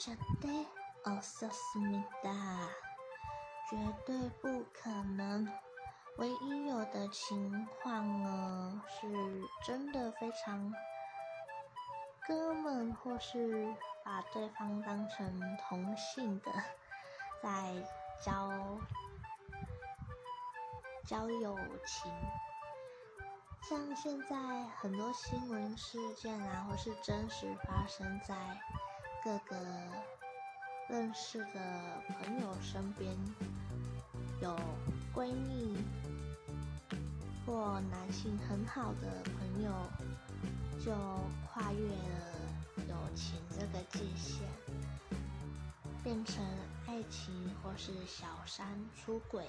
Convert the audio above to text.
绝对없었습니 다， 绝对不可能。唯一有的情况呢，是真的非常哥们，或是把对方当成同性的，在交交友情。像现在很多新闻事件啊，或是真实发生在 各个认识的朋友身边，有闺蜜或男性很好的朋友，就跨越了友情这个界限，变成爱情或是小三出轨。